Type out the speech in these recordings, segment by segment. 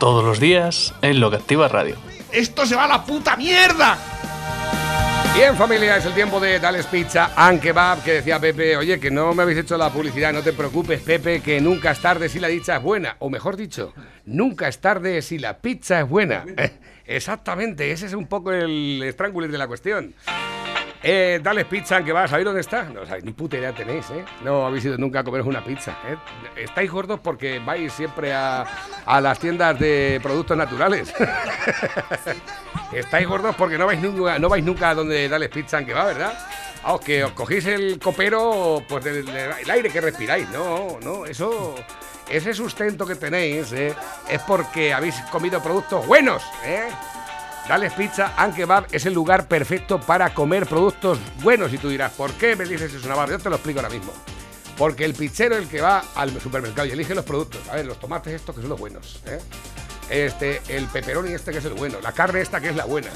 Todos los días en Lo que Activa Radio. ¡Esto se va a la puta mierda! Bien, familia, es el tiempo de Dales Pizza and Kebab, que decía Pepe, oye, que no me habéis hecho la publicidad, no te preocupes, Pepe, que nunca es tarde si la dicha es buena. O mejor dicho, nunca es tarde si la pizza es buena. Exactamente, ese es un poco el estrangulis de la cuestión. Eh, Dales Pizza and Kebab, ¿sabéis dónde está? No sabéis, ni puta idea tenéis, ¿eh? No habéis ido nunca a comeros una pizza, ¿eh? Estáis gordos porque vais siempre a, a las tiendas de productos naturales. Estáis gordos porque no vais nunca, no vais nunca a donde Dales Pizza and Kebab, ¿verdad? Vamos, que os cogéis el copero pues del, del aire que respiráis, no, no, eso, ese sustento que tenéis ¿eh? es porque habéis comido productos buenos, ¿eh? Dales Pizza and Kebab es el lugar perfecto para comer productos buenos y tú dirás, ¿por qué me dices eso, Navarro? Yo te lo explico ahora mismo. Porque el pizzero es el que va al supermercado y elige los productos. A ver, los tomates estos que son los buenos, ¿eh? Este, el pepperoni este que es el bueno, la carne esta que es la buena.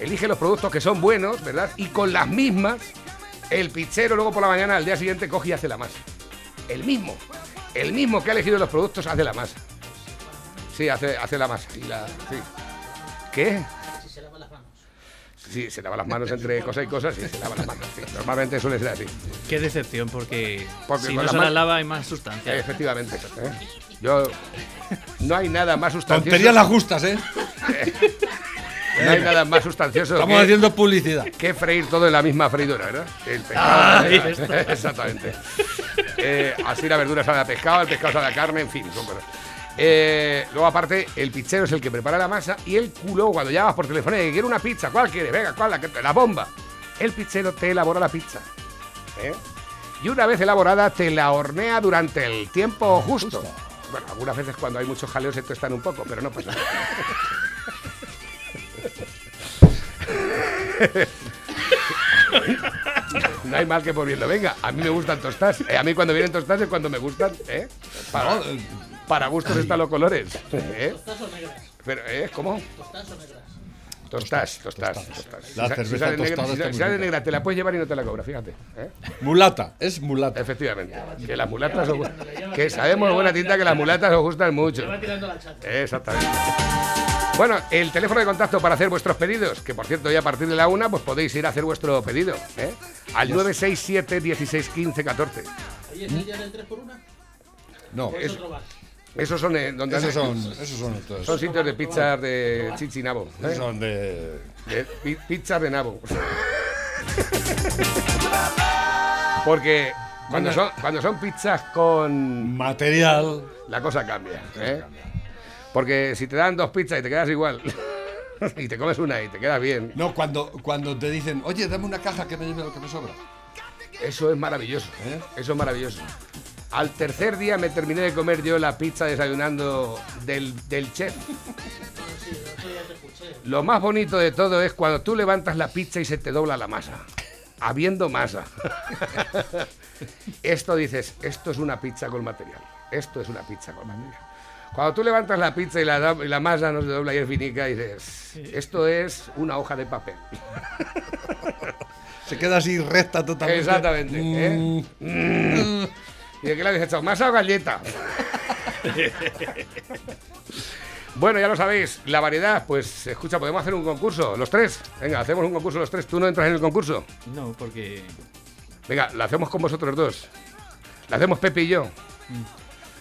Elige los productos que son buenos, ¿verdad? Y con las mismas, el pizzero luego por la mañana, al día siguiente, coge y hace la masa. El mismo. El mismo que ha elegido los productos hace la masa. Sí, hace, hace la masa. Y la, sí. ¿Qué? Sí, se lava las manos entre cosa y cosa, sí, se lava las manos. sí. Normalmente suele ser así. Qué decepción, porque, Porque si no la se la lava hay más sustancia. Efectivamente. ¿eh? Yo. No hay nada más sustancioso. Tonterías las justas, ¿eh? No hay nada más sustancioso Estamos que, haciendo publicidad. que freír todo en la misma freidora, ¿verdad? El pescado. Ahí ¿eh? Exactamente. Eh, así la verdura sabe a pescado, el pescado sabe a carne, en fin, son cosas. Eh, luego, aparte, el pizzero es el que prepara la masa y el culo, cuando llamas por teléfono, y quiero una pizza, ¿cuál quieres? Venga, ¿cuál? La, que- la bomba. El pizzero te elabora la pizza. ¿eh? Y una vez elaborada, te la hornea durante el tiempo justo. Bueno, algunas veces cuando hay muchos jaleos se tostan un poco, pero no pasa nada. No hay mal que por bien lo venga. A mí me gustan tostas. Eh, a mí cuando vienen tostas es cuando me gustan. ¿eh? Para, No, eh, para gustos están los colores. ¿eh? Pero, ¿eh? ¿Cómo? Tostas, tostas, tostas. La Si sa- si cerveza sale negra- tostada si si sale negra, te la puedes llevar y no te la cobra, fíjate. ¿eh? Mulata, es mulata. Efectivamente. Que las mulatas os Que sabemos de buena tinta que las mulatas os gustan mucho. Exactamente. Bueno, el teléfono de contacto para hacer vuestros pedidos, que por cierto ya a partir de la una pues podéis ir a hacer vuestro pedido, ¿eh? Al 967 16 15 14. No, Es- esos son donde esos son, esos son sitios de pizzas de chichinabo. ¿eh? Esos son de. De pi- pizzas de nabo. Porque cuando son, cuando son pizzas con Material. la cosa cambia. ¿eh? Porque si te dan dos pizzas y te quedas igual, y te comes una y te quedas bien, No, cuando, cuando te dicen, oye, dame una caja que me lleve lo que me sobra. eso es maravilloso. ¿Eh? Eso es maravilloso. Al tercer día me terminé de comer yo la pizza desayunando del, del chef. Lo más bonito de todo es cuando tú levantas la pizza y se te dobla la masa. Habiendo masa. Esto dices, esto es una pizza con material. Esto es una pizza con material. Cuando tú levantas la pizza y la, y la masa no se dobla y es finica, dices, esto es una hoja de papel. Se queda así recta totalmente. Exactamente. ¿eh? Mm. ¿Y de qué le habéis echado? ¿Masa o galleta? bueno, ya lo sabéis, la variedad, pues escucha, podemos hacer un concurso, los tres. Venga, hacemos un concurso los tres. ¿Tú no entras en el concurso? No, porque Venga, lo hacemos con vosotros dos. La hacemos Pepe y yo.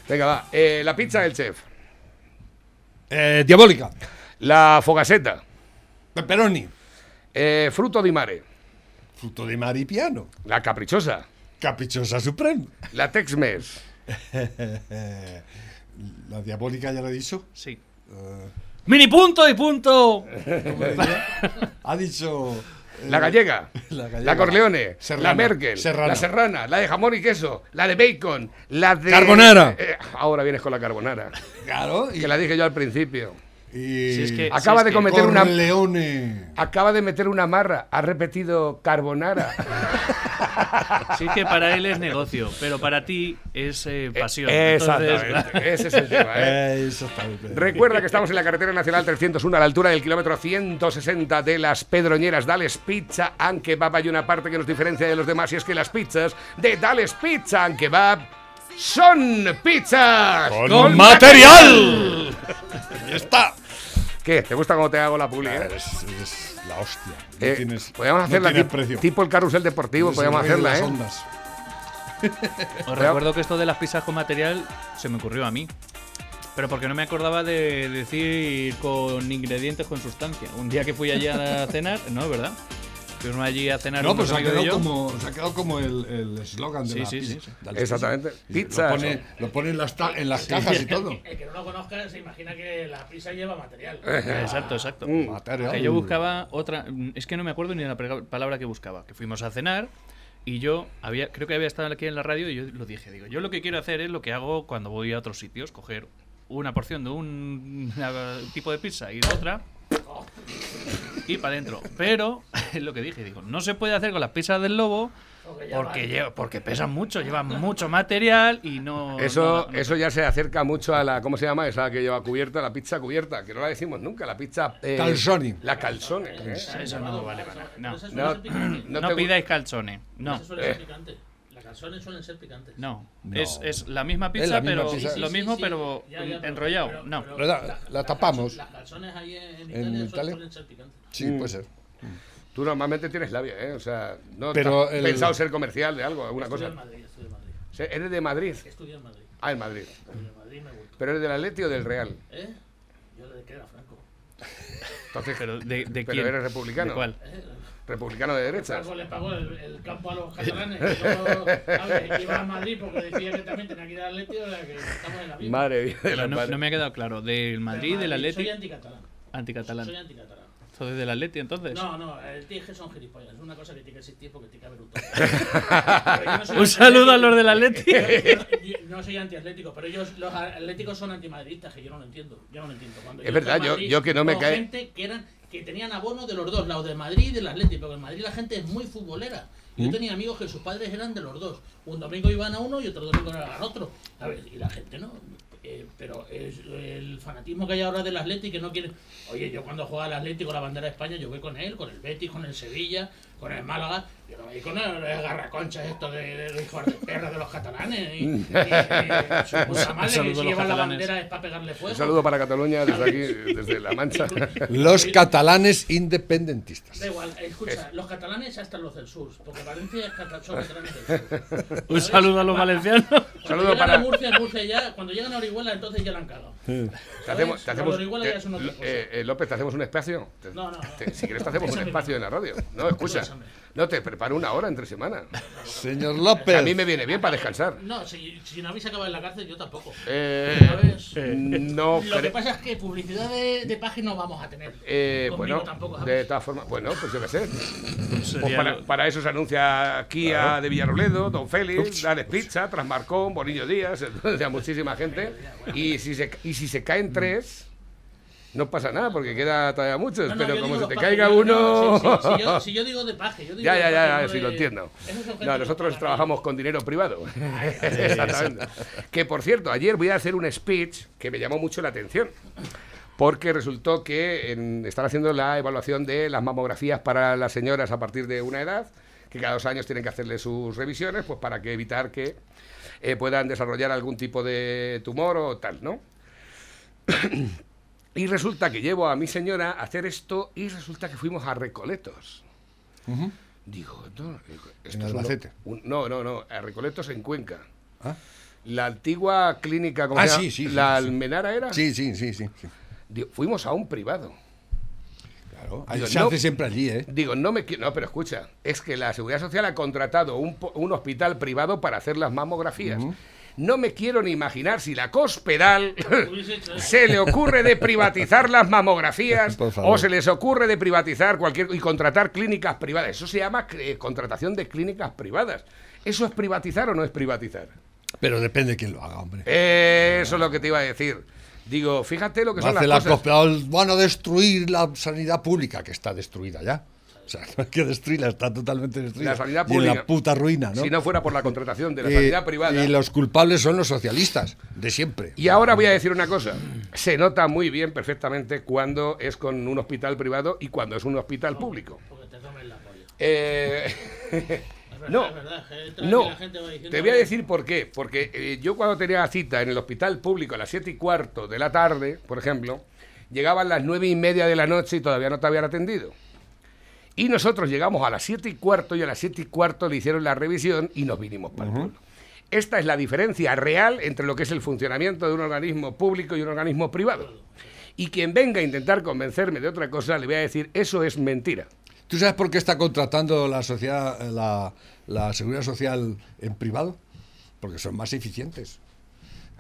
Venga, va. Eh, la pizza del chef. Eh, diabólica. La fogaseta. Pepperoni. Eh, fruto di mare. Fruto de mar y piano. La caprichosa. Caprichosa suprema. La Tex-Mex. La diabólica ya lo he dicho. sí. Eh, ¡Mini punto y punto! ha dicho. eh, La gallega, La la. Corleone, Serrana. la Merkel, Serrana. la Serrana, la de jamón y queso, la de bacon, la de... Carbonara. Eh, ahora vienes con la carbonara, Claro. Y, que la dije yo al principio. Y Si es que- Acaba si de cometer una- Corleone. Acaba de meter una marra, ha repetido carbonara. Sí que para él es negocio, pero para ti es eh, pasión. Entonces, Exactamente, ese es el tema. ¿eh? Recuerda que estamos en la carretera nacional 301 a la altura del kilómetro 160 de las Pedroñeras Dales Pizza and Kebab. Hay una parte que nos diferencia de los demás y es que las pizzas de Dales Pizza and Kebab son pizzas ¡Con material! Ya está. ¿Qué? ¿Te gusta cómo te hago la publi? eh? Eres, eres la hostia. No Eh, tienes, podríamos hacerla tipo, precio. tipo el carrusel deportivo, podríamos de hacerla, las ¿eh? ondas. Os recuerdo que esto de las pizzas con material se me ocurrió a mí. Pero porque no me acordaba de decir con ingredientes con sustancia. Un día que fui allí a cenar, no, es verdad. Fuimos allí a cenar No, pues ha quedado, como, se ha quedado como el el eslogan de Sí, la sí, pizza. sí, sí. Exactamente. sí. Pizzas. Lo pone, lo pone en las, ta- en las cajas y todo. El que no lo conozca se imagina que la pizza lleva material. Exacto, exacto. Mm. Material. Que yo buscaba otra. Es que no me acuerdo ni de la pre- palabra que buscaba. Que fuimos a cenar y yo había, creo que había estado aquí en la radio y yo lo dije. Digo, yo lo que quiero hacer es lo que hago cuando voy a otros sitios: coger una porción de un tipo de pizza y de otra. Y para adentro. Pero, es lo que dije, digo, no se puede hacer con las pizzas del lobo porque, lleva, porque pesan mucho, llevan mucho material y no. Eso, no- no- eso ya se acerca mucho a la, ¿cómo se llama? Esa que lleva cubierta, la pizza cubierta, que no la decimos nunca, la pizza... eh, Calzoni. La calzone. ¿eh? Eso no vale para nada. No, No, pidáis calzone. No. Calzones suelen ser picantes. No, No. Es, es la misma pizza, la misma pero pizza. lo Sí, mismo, sí, pero ya, ya, enrollado. pero- no. pero Pero la- la las tapamos. Las calzones ahí en, en En Italia, suelen- Italia. suelen ser picantes. Sí, Mm. puede ser. Tú normalmente tienes labia, ¿eh? O sea, no Pero has el- pensado ser comercial de algo, alguna Estudio cosa. en Madrid, estudio en Madrid. O sea, ¿Eres de Madrid? Estudio en Madrid. Ah, en Madrid. Estudio en Madrid me gusta. ¿Pero eres del Atleti o del Real? ¿Eh? Yo desde que era Franco. Entonces, Pero ¿de, de Pero quién? eres republicano. ¿De cuál? ¿Eh? Republicano de derechas. Franco le pagó el, el campo a los catalanes. y iba a Madrid porque decía que también tenía que ir al Atleti, o sea que estamos en la misma. Madre mía. de Pero la no, no me ha quedado claro. ¿Del Madrid, del Soy Atleti? anticatalán. Anticatalán. Soy anticatalán. ¿Soy del Atleti entonces? No, no, el que son gilipollas. Es una cosa que tiene que existir porque tiene que haber un yo no soy Un saludo a los del. Atleti. Yo no soy antiatlético, pero ellos, los atléticos son antimadridistas, que yo no lo entiendo. Yo no lo entiendo. Cuando Es yo verdad, yo- yo que no me cae- gente que eran que tenían abono de los dos, lados del Madrid y del Atlético, porque en Madrid la gente es muy futbolera. ¿Mm? Yo tenía amigos que sus padres eran de los dos. Un domingo iban a uno y otro domingo al otro. A ver, y la gente no. Eh, pero es el fanatismo que hay ahora del Atlético que no quiere. Oye, yo cuando jugaba al Atlético la bandera de España, yo voy con él, con el Betis, con el Sevilla, con el Málaga, yo no voy con el, el garraconchas esto de, de los hijos de perra de los catalanes. Y, y- y su puta madre, que si llevan la bandera es para pegarle fuego. Un saludo para Cataluña desde aquí, desde La Mancha. Los catalanes independentistas. Da igual, escucha, los catalanes hasta los del sur, porque Valencia es cata- son catalanes del sur. Un saludo a los valencianos. Cuando Saludo llegan para- a Murcia, Murcia ya, cuando llegan a Orihuela, entonces ya la han cagado. Te hacemos, te hacemos- Orihuela te- otra cosa. eh, eh, López, ¿te hacemos un espacio? Te- No, no, no. te- si quieres te hacemos un espacio en la radio. No, escucha. No, te preparo una hora entre semana. Señor A mí López. me viene bien para descansar. No, si, si no habéis acabado en la cárcel, yo tampoco. Eh, no Lo que pasa es que publicidad de, de página no vamos a tener. eh, bueno, tampoco, de todas formas, bueno, pues yo qué sé. Pues Sería para, para eso se anuncia Kia de Villarroledo, Don Félix, Dales Pizza, Transmarcón, Bonillo Díaz, entonces a muchísima gente. Y si se, y si se caen tres, no pasa nada, porque queda todavía muchos, No, no, pero como se te paje, caiga uno... no, si, si- si yo, si yo digo de paje, yo digo Ya, ya, ya, sí, lo entiendo. No, nosotros trabaja trabajamos con dinero privado. Exactamente. Que por cierto, ayer voy a hacer un speech que me llamó mucho la atención. Porque resultó que en- están haciendo la evaluación de las mamografías para las señoras a partir de una edad, que cada dos años tienen que hacerle sus revisiones, pues para que evitar que eh, puedan desarrollar algún tipo de tumor o tal, ¿no? y resulta que llevo a mi señora a hacer esto y resulta que fuimos a Recoletos. Digo, no, esto En es Albacete. un- no, no, no, a Recoletos en Cuenca. Ah. La antigua clínica, ¿cómo Ah, sí, sí, ¿La sí. Almenara era? Sí, sí, sí, sí. Digo, fuimos a un privado. Claro. Digo, se no- hace siempre allí, ¿eh? Digo, no me no, pero escucha, es que la Seguridad Social ha contratado un, un hospital privado para hacer las mamografías. No me quiero ni imaginar si la Cospedal eso. se le ocurre de privatizar las mamografías o se les ocurre de privatizar cualquier y contratar clínicas privadas. Eso se llama eh, contratación de clínicas privadas. ¿Eso es privatizar o no es privatizar? Pero depende de quién lo haga, hombre. Eso es lo que te iba a decir. Digo, fíjate lo que son Hace las la cosas. copia, van a destruir la sanidad pública, que está destruida ya. O sea, no hay que destruirla, está totalmente destruida. La sanidad Y en pública. la puta ruina, ¿no? Si no fuera por la contratación de la Y- sanidad privada. Y los culpables son los socialistas, de siempre. Y ahora voy a decir una cosa. Se nota muy bien perfectamente cuando es con un hospital privado y cuando es un hospital público. Porque te comen la polla. Eh, Es no, es es no. Te voy a "Oye, decir por qué. Porque eh, yo cuando tenía cita en el hospital público a las siete y cuarto de la tarde, por ejemplo, llegaban las nueve y media de la noche y todavía no te habían atendido. Y nosotros llegamos a las siete y cuarto y a las siete y cuarto le hicieron la revisión y nos vinimos para el pueblo. Esta es la diferencia real entre lo que es el funcionamiento de un organismo público y un organismo privado. Y quien venga a intentar convencerme de otra cosa, le voy a decir, eso es mentira. ¿Tú sabes por qué está contratando la sociedad, la, la seguridad social en privado? Porque son más eficientes.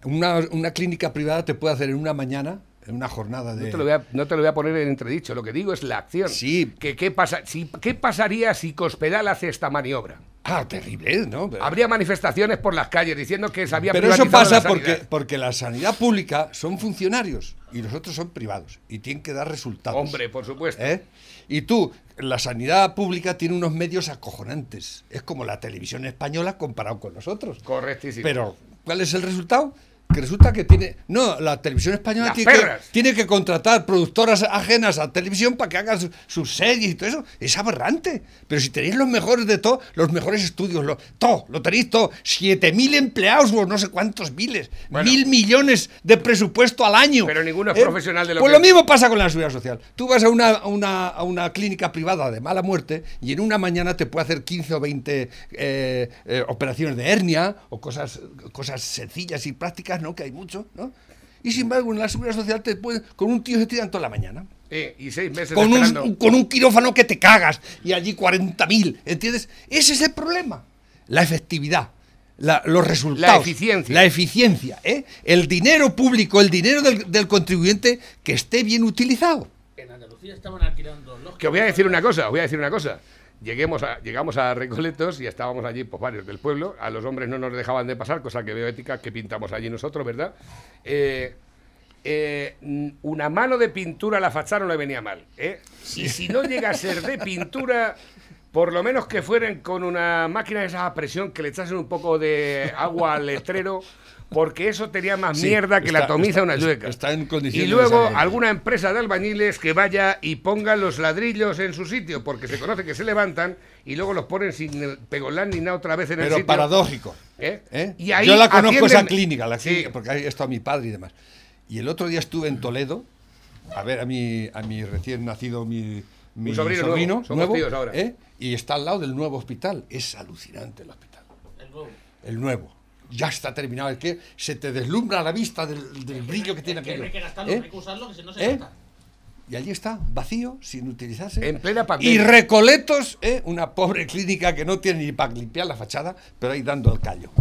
Una, una clínica privada te puede hacer en una mañana, en una jornada de. No te, lo voy a, no te lo voy a poner en entredicho, lo que digo es la acción. Sí. Que, ¿qué, pasa, si, ¿Qué pasaría si Cospedal hace esta maniobra? Ah, terrible, ¿no? Pero, Habría manifestaciones por las calles diciendo que se había pero eso pasa la porque, porque la sanidad pública son funcionarios y los otros son privados y tienen que dar resultados. Hombre, por supuesto. ¿Eh? Y tú, la sanidad pública tiene unos medios acojonantes. Es como la televisión española comparado con nosotros. Correctísimo. Pero, ¿cuál es el resultado? Que resulta que tiene. No, la televisión española tiene que, perras. tiene que contratar productoras ajenas a televisión para que hagan su- sus series y todo eso. Es aberrante. Pero si tenéis los mejores de todo, los mejores estudios, lo, todo, lo tenéis todo. 7.000 empleados o no sé cuántos miles. Bueno. mil millones de presupuesto al año. Pero ninguno es profesional de lo Pues que- lo mismo pasa con la seguridad social. Tú vas a una, a una, a una clínica privada de mala muerte y en una mañana te puede hacer 15 o 20 eh, eh, operaciones de hernia o cosas, cosas sencillas y prácticas, ¿no? Que hay mucho, ¿no? Y sin embargo, en la seguridad social te puede, con un tío se tiran toda la mañana. Eh, y seis meses Con esperando. un, con un quirófano que te cagas y allí 40.000, ¿entiendes? Ese es el problema. La efectividad. la- los resultados. La eficiencia. La eficiencia. ¿eh? El dinero público, el dinero del, del contribuyente que esté bien utilizado. En Andalucía estaban alquilando los Que os voy a decir una cosa, os voy a decir una cosa. Lleguemos a, llegamos a Recoletos y estábamos allí, pues varios del pueblo. A los hombres no nos dejaban de pasar, cosa que veo ética que pintamos allí nosotros, ¿verdad? Eh, eh, una mano de pintura a la fachada no le venía mal. ¿eh? Y si no llega a ser de pintura, por lo menos que fueran con una máquina de esa presión que le echasen un poco de agua al letrero. Porque eso tenía más Sí, mierda que la tomiza está- una yueca. está en y condiciones luego de- alguna empresa de albañiles que vaya y ponga los ladrillos en su sitio, porque se conoce que se levantan y luego los ponen sin pegolán ni nada otra vez en el Pero sitio. paradójico. ¿Eh? ¿eh? Y ahí Yo la conozco esa clínica, la Sí. clínica, porque ahí está mi padre y demás. Y el otro día estuve en Toledo a ver a mi, a mi recién nacido mi, mi Un sobrino nuevo, somos tíos ahora. ¿eh? y está al lado del nuevo hospital. Es alucinante el hospital. El Go. El nuevo. Ya está terminado. Es que se te deslumbra la vista del, del brillo que tiene aquello. no hay que gastarlo, ¿eh? hay que usarlo, que si no se ¿Eh? gasta. Y allí está, vacío, sin utilizarse. En plena pandemia. Y Recoletos, ¿eh? una pobre clínica que no tiene ni para limpiar la fachada, pero ahí dando el callo.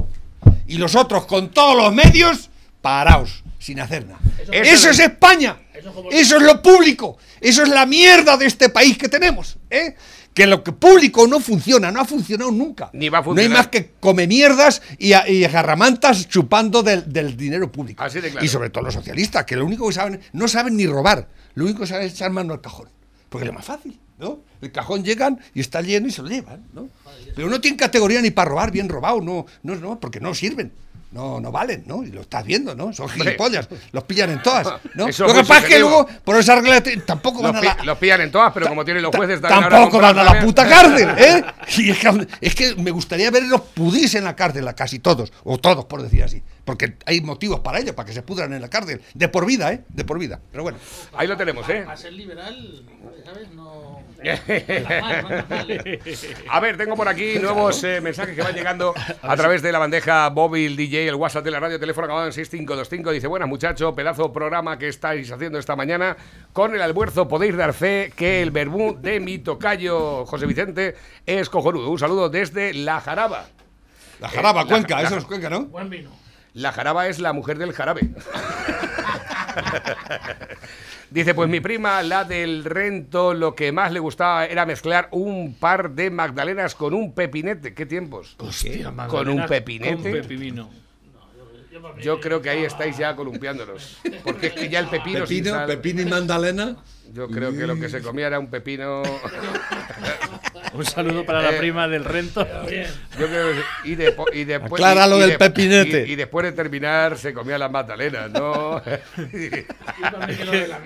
Y los otros con todos los medios paraos, sin hacer nada. Eso- Eso, es España. Eso Eso es lo público. Eso es la mierda de este país que tenemos. ¿eh? Que lo que público no funciona, no ha funcionado nunca. Ni va a No hay funcionar. más que come mierdas y, a- y garramantas chupando del, del dinero público. Así de claro. Y sobre todo los socialistas, que lo único que saben, no saben ni robar, lo único que saben es echar mano al cajón. Porque es lo más fácil, ¿no? El cajón llegan y está lleno y se lo llevan, ¿no? Pero no tienen categoría ni para robar bien robado, no, no, no, porque no sirven. No, no valen, ¿no? Y lo estás viendo, ¿no? Son gilipollas, los pillan en todas, ¿no? Eso lo que pasa es que luego, por esa regla, tampoco Los, van a la, los pillan en todas, pero como tienen los jueces Tampoco van a la puta cárcel, ¿eh? Y es, que, es que me gustaría verlos pudrirse en la cárcel, a casi todos, o todos, por decir así. Porque hay motivos para ello, para que se pudran en la cárcel. De por vida, ¿eh? De por vida. Pero bueno. Ahí lo tenemos, ¿eh? Para ser liberal, ¿sabes? No. A ver, tengo por aquí nuevos eh, mensajes que van llegando a través de la bandeja móvil DJ, el WhatsApp de la radio, teléfono acabado en 6525. Dice, buenas muchachos, pedazo programa que estáis haciendo esta mañana. Con el almuerzo podéis dar fe que el verbú de mi tocayo José Vicente es cojonudo. Un saludo desde La Jaraba. La jaraba, Eh, la- Cuenca, la- eso es Cuenca, ¿no? Buen vino. La Jaraba es la mujer del jarabe. Dice, pues mi prima, la del rento, lo que más le gustaba era mezclar un par de magdalenas con un pepinete. ¿Qué tiempos? Hostia, Con un pepinete. Con. Yo Yo creo que ahí estáis ya columpiándolos. Porque es que ya el pepino, sin Pepino, sal- Pepino y Magdalena. Yo creo que lo que se comía era un pepino. Un saludo para la Eh, prima del rento. Yo creo que- y, y después. Aclara y- lo y del de- pepinete. Y, y después de terminar se comía las magdalenas, ¿no?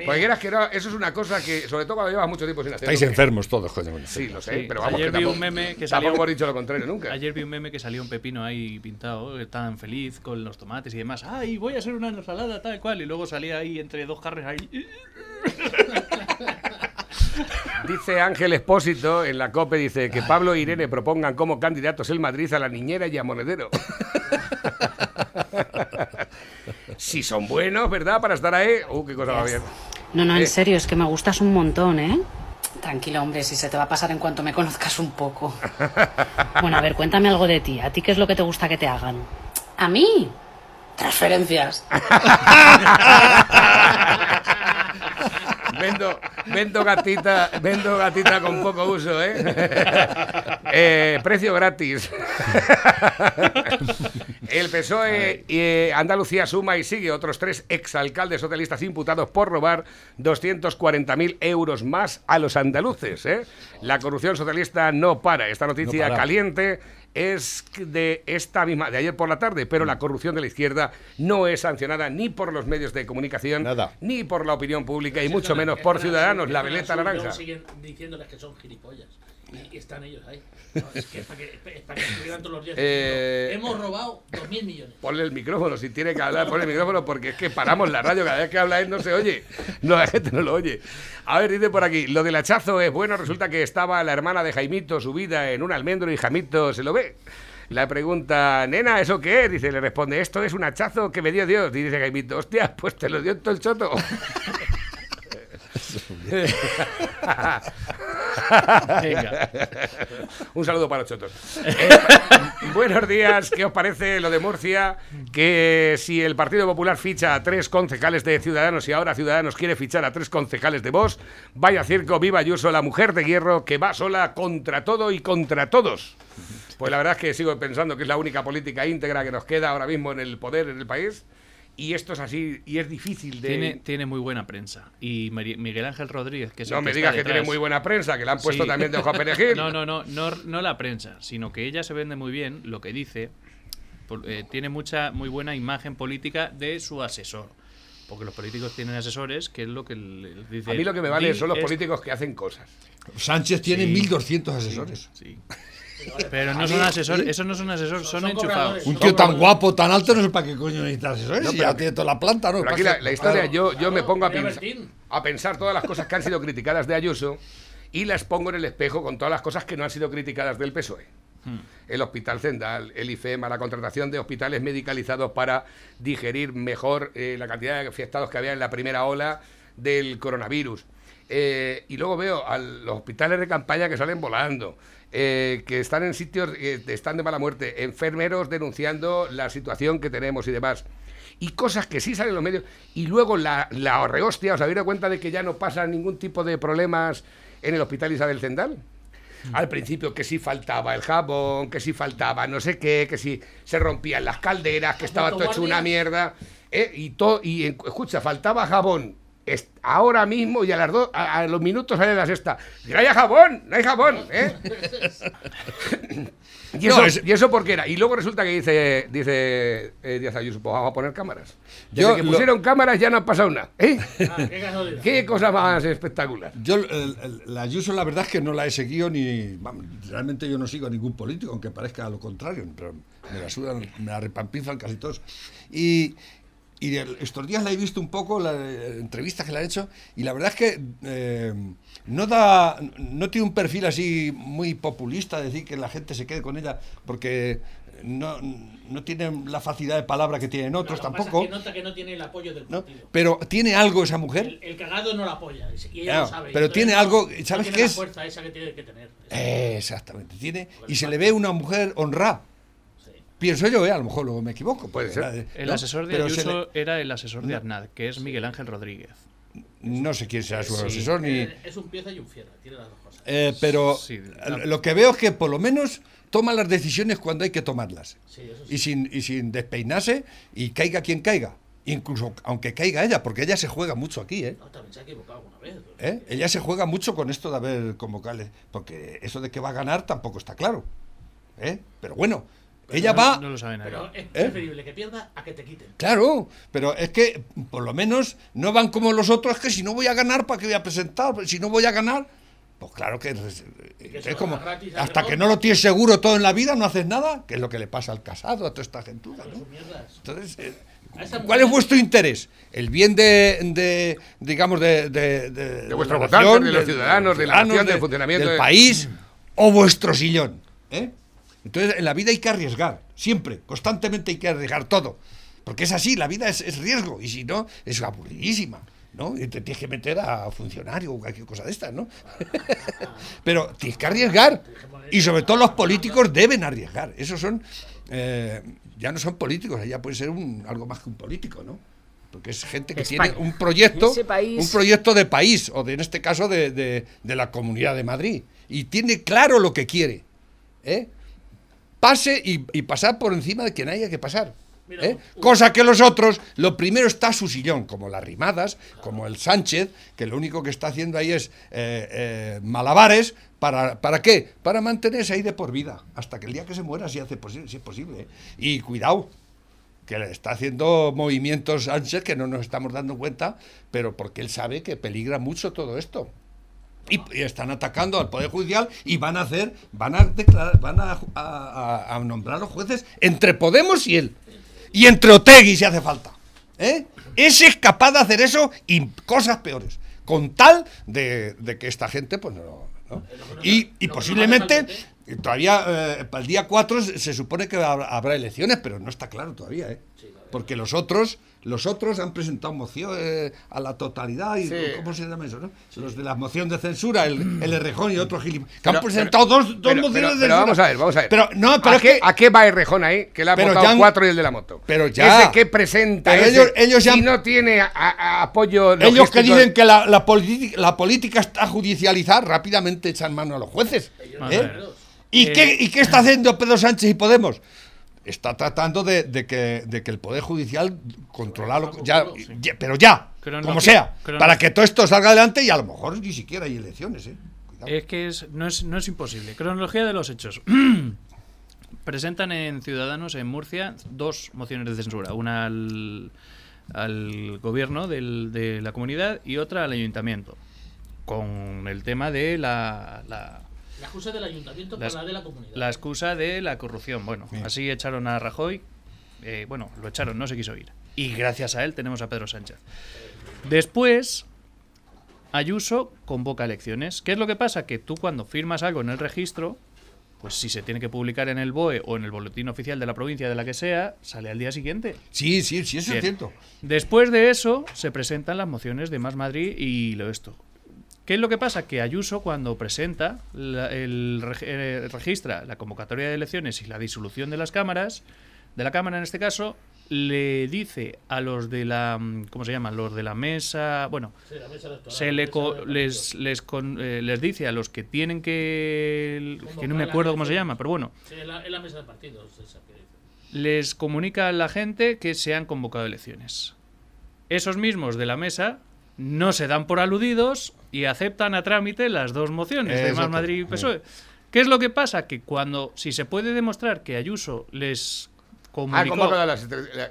Porque quieras que no, eso es una cosa que, sobre todo cuando llevas mucho tiempo sin hacer. Estáis enfermos todos, coño. Sí, lo sé, Sí, pero vamos, ayer que vi un tampoco- meme que tampoco salió- hemos dicho lo contrario nunca. Ayer vi un meme que salía un pepino ahí pintado, tan feliz con los tomates y demás. ¡Ay, voy a hacer una ensalada tal cual! Y luego salía ahí entre dos carnes ahí. Dice Ángel Espósito en la COPE, dice que Pablo e Irene propongan como candidatos el Madrid a la niñera y a Monedero. si son buenos, ¿verdad? Para estar ahí. Uh, qué cosa va bien. No, no, Eh. en serio, es que me gustas un montón, ¿eh? Tranquila, hombre, si se te va a pasar en cuanto me conozcas un poco. Bueno, a ver, cuéntame algo de ti. ¿A ti qué es lo que te gusta que te hagan? ¿A mí? Transferencias. Vendo, vendo gatita, vendo gatita con poco uso, ¿eh? Eh, precio gratis. El PSOE eh, Andalucía suma y sigue otros tres exalcaldes socialistas imputados por robar 240.000 euros más a los andaluces. ¿eh? La corrupción socialista no para. Esta noticia para. caliente es de esta misma, de ayer por la tarde, pero la corrupción de la izquierda no es sancionada ni por los medios de comunicación, Nada. ni por la opinión pública y mucho menos por Ciudadanos, la veleta naranja. siguen diciéndoles que son gilipollas. Y, están ellos ahí. No, es que es para que, es para que escriban todos los días. Eh, Hemos robado 2.000 millones. Ponle el micrófono, si tiene que hablar, ponle el micrófono, porque es que paramos la radio, cada vez que habla él no se oye. No, la gente no lo oye. A ver, dice por aquí, lo del hachazo es bueno, resulta que estaba la hermana de Jaimito subida en un almendro y Jaimito se lo ve. La pregunta, nena, ¿eso qué es? Dice, le responde, esto es un hachazo que me dio Dios. Y dice Jaimito, hostia, pues te lo dio todo el choto. Un saludo para chotos. Eh, buenos días, ¿qué os parece lo de Murcia? Que si el Partido Popular ficha a tres concejales de Ciudadanos y ahora Ciudadanos quiere fichar a tres concejales de Vox, vaya circo, viva Ayuso, la mujer de hierro que va sola contra todo y contra todos. Pues la verdad es que sigo pensando que es la única política íntegra que nos queda ahora mismo en el poder en el país. Y esto es así, y es difícil de... Tiene, tiene muy buena prensa. Y Miguel Ángel Rodríguez, que es el no me digas que tiene muy buena prensa, que la han puesto Sí. también de hoja perejil. No, no, no, no, no la prensa, sino que ella se vende muy bien lo que dice. por- eh, tiene mucha, muy buena imagen política de su asesor. Porque los políticos tienen asesores, que es lo que les dice. A mí lo que me vale "Di son los esto". políticos que hacen cosas. Sánchez tiene Sí. 1.200 asesores. Sí. Pero no son asesores, esos no son asesores, son, Son enchufados. Un tío tan guapo, tan alto, no sé para qué coño necesita asesores. si ya tiene toda la planta, ¿no? Pero aquí la, la historia, yo, yo me pongo a, Mira, pens- Bertín. a pensar todas las cosas que han sido criticadas de Ayuso y las pongo en el espejo con todas las cosas que no han sido criticadas del PSOE. E. El hospital Zendal, el IFEMA, la contratación de hospitales medicalizados para digerir mejor eh, la cantidad de afectados que había en la primera ola del coronavirus. Eh, y luego veo a los hospitales de campaña que salen volando, eh, que están en sitios que están de mala muerte, enfermeros denunciando la situación que tenemos y demás. Y cosas que sí salen en los medios. Y luego la, la rehostia, ¿os habéis dado cuenta de que ya no pasa ningún tipo de problemas en el hospital Isabel Zendal? Al principio que sí faltaba el jabón, que sí faltaba no sé qué, que sí se rompían las calderas, que estaba todo hecho una mierda. ¿eh? Y, to- y escucha, faltaba jabón. Es- ahora mismo y a las dos, a, a los minutos sale la sexta. ¡No hay jabón! ¡No hay jabón! ¿eh? ¿Y eso, No, es- ¿Y eso por qué era? Y luego resulta que dice, dice eh, Díaz Ayuso, pues vamos a poner cámaras. Desde Yo que lo- pusieron cámaras ya no ha pasado nada. ¿eh? Ah, qué. ¿Qué cosa más espectacular? Yo, el- el- la Ayuso, la verdad es que no la he seguido ni. vamos, realmente yo no sigo a ningún político, aunque parezca lo contrario, pero me la sudan, me la repampinzan casi todos. Y, y estos días la he visto un poco, la eh, entrevista que le han hecho, y la verdad es que eh, no da. No tiene un perfil así muy populista, decir que la gente se quede con ella, porque no, no tiene la facilidad de palabra que tienen otros tampoco. Que nota que no tiene el apoyo del ¿no? partido. Pero tiene algo esa mujer. El, el cagado no la apoya. Y ella Claro, lo sabe. pero tiene algo- no ¿sabes tiene qué la es? fuerza esa que tiene que tener. Eh, exactamente, tiene y se le ve una mujer honrada. Pienso yo, ¿eh? a lo mejor luego me equivoco. Puede ser. era El ¿no? asesor de Ayuso le- era el asesor de Arnaz, que es Miguel Ángel Rodríguez. no sé quién será su Sí. asesor ni. Eh, Es un pieza y un fierro, tiene las dos cosas. eh, pero Sí, lo que veo es que por lo menos toma las decisiones cuando hay que tomarlas. Sí, eso sí. Y sin, y sin despeinarse y caiga quien caiga. Incluso aunque caiga ella, porque ella se juega mucho aquí, ¿eh? No, también se ha equivocado alguna vez. ¿Eh? Ella se juega mucho con esto de haber convocado, porque eso de que va a ganar tampoco está claro. ¿eh? Pero bueno, ella no, va... No lo sabe nadie. Pero es ¿Eh? preferible que pierda a que te quiten. Claro, pero es que por lo menos no van como los otros, que si no voy a ganar, ¿para qué voy a presentar? Si no voy a ganar, pues claro que es, como hasta que no lo tienes seguro todo en la vida, no haces nada, que es lo que le pasa al casado, a toda esta gentuza. Entonces, eh, ¿cuál es vuestro interés? ¿El bien de, de, digamos, de, de, de, De vuestros votantes, de los ciudadanos, de la nación, del funcionamiento del de- país o vuestro sillón? ¿eh? Entonces, en la vida hay que arriesgar, siempre, constantemente hay que arriesgar todo. Porque es así, la vida es, es riesgo, y si no, es aburridísima. ¿no? Y te tienes que meter a funcionario o cualquier cosa de estas, ¿no? Pero tienes que arriesgar. Y sobre todo los políticos deben arriesgar. Esos son. eh, ya no son políticos, ya puede ser un, algo más que un político, ¿no? Porque es gente que España. tiene un proyecto, país. un proyecto de país, o de, en este caso de, de- de la Comunidad de Madrid. Y tiene claro lo que quiere. ¿eh? Pase y, y pasar por encima de quien haya que pasar. ¿eh? Cosa que los otros, lo primero está su sillón, como las Rimadas, como el Sánchez, que lo único que está haciendo ahí es eh, eh, malabares. ¿Para, ¿Para qué? Para mantenerse ahí de por vida, hasta que el día que se muera, si, hace posi- si es posible. ¿eh? Y cuidado, que le está haciendo movimientos Sánchez que no nos estamos dando cuenta, pero porque él sabe que peligra mucho todo esto. Y, y están atacando al Poder Judicial y van a hacer, van a declarar, van a, a- a- nombrar los jueces entre Podemos y él. Y entre Otegui si hace falta. ¿eh? Ese es capaz de hacer eso y cosas peores. Con tal de, de que esta gente, pues no. ¿no? Y, y posiblemente, todavía eh, para el día 4 se, supone que habrá elecciones, pero no está claro todavía. ¿eh? Porque los otros, los otros han presentado moción eh, a la totalidad y Sí. ¿cómo se llama eso? no? Los de la moción de censura, el, el Errejón y otro gilipollas. Que Pero- han presentado pero- dos, dos pero- mociones pero- de pero censura. vamos a ver, vamos a ver. Pero no, pero ¿A, es qué, que ¿A qué va el rejón ahí? Que le ha Pero votado han- cuatro y el de la moto. Pero ya. ¿Ese qué presenta? Pero ese? ellos- ellos ya no tiene a- a- apoyo Ellos que dicen que la, la, política, la política está judicializada, rápidamente echan mano a los jueces. ¿eh? ¿Y, Eh, qué, ¿Y qué está haciendo Pedro Sánchez y Podemos? Está tratando de, de que, de que el Poder Judicial controlarlo, ya, ya- pero ya, Cronología- como sea, para que todo esto salga adelante y a lo mejor ni siquiera hay elecciones. ¿eh? Cuidado. Es que es, no, es, no es imposible. Cronología de los hechos. Presentan en Ciudadanos en Murcia dos mociones de censura. Una al, al gobierno del- de la comunidad y otra al ayuntamiento. Con el tema de la, la, La excusa del ayuntamiento para la de la comunidad. la excusa de la corrupción. Bueno, Sí. así echaron a Rajoy. eh, bueno, lo echaron, no se quiso ir. Y gracias a él tenemos a Pedro Sánchez. Después, Ayuso convoca elecciones. ¿Qué es lo que pasa? Que tú cuando firmas algo en el registro, pues si se tiene que publicar en el BOE o en el boletín oficial de la provincia de la que sea, sale al día siguiente. Sí, sí, sí, eso Bien. es cierto. Después de eso, se presentan las mociones de Más Madrid y lo esto. ¿Qué es lo que pasa? Que Ayuso, cuando presenta, la- el, eh, registra la convocatoria de elecciones y la disolución de las cámaras, de la Cámara en este caso, le dice a los de la. mm, ¿Cómo se llama? Los de la mesa. Bueno, Sí, la mesa se le co- les, partidos. les, con- eh, les dice a los que tienen que. que no me acuerdo cómo se llama, pero bueno, Sí, la, la mesa de partidos. esa que dice. les comunica a la gente que se han convocado elecciones. Esos mismos de la mesa no se dan por aludidos y aceptan a trámite las dos mociones de Más. Madrid y PSOE. ¿Qué es lo que pasa? Que cuando, si se puede demostrar que Ayuso les Ah, comunicó... convoca las- la- a